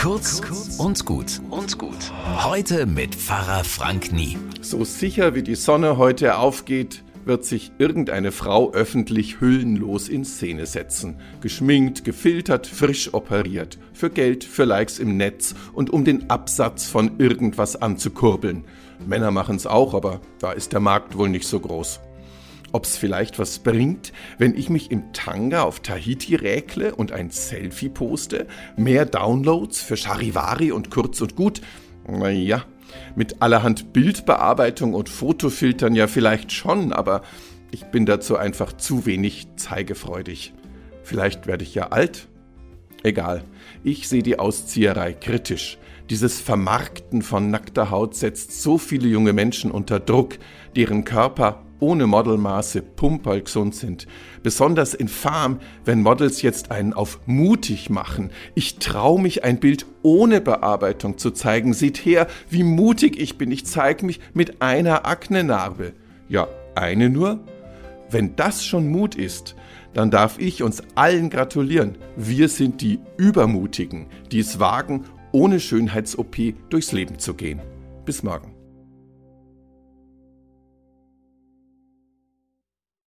Kurz und gut und gut. Heute mit Pfarrer Frank Nie. So sicher wie die Sonne heute aufgeht, wird sich irgendeine Frau öffentlich hüllenlos in Szene setzen. Geschminkt, gefiltert, frisch operiert. Für Geld, für Likes im Netz und um den Absatz von irgendwas anzukurbeln. Männer machen's auch, aber da ist der Markt wohl nicht so groß. Ob's vielleicht was bringt, wenn ich mich im Tanga auf Tahiti räkle und ein Selfie poste? Mehr Downloads für Charivari und kurz und gut? Naja, mit allerhand Bildbearbeitung und Fotofiltern ja vielleicht schon, aber ich bin dazu einfach zu wenig zeigefreudig. Vielleicht werde ich ja alt? Egal, ich sehe die Auszieherei kritisch. Dieses Vermarkten von nackter Haut setzt so viele junge Menschen unter Druck, deren Körper ohne Modelmaße pumperlgesund sind. Besonders infam, wenn Models jetzt einen auf mutig machen. Ich trau mich ein Bild ohne Bearbeitung zu zeigen. Seht her, wie mutig ich bin. Ich zeige mich mit einer Aknenarbe. Ja, eine nur? Wenn das schon Mut ist, dann darf ich uns allen gratulieren. Wir sind die Übermutigen, die es wagen, ohne Schönheits-OP durchs Leben zu gehen. Bis morgen.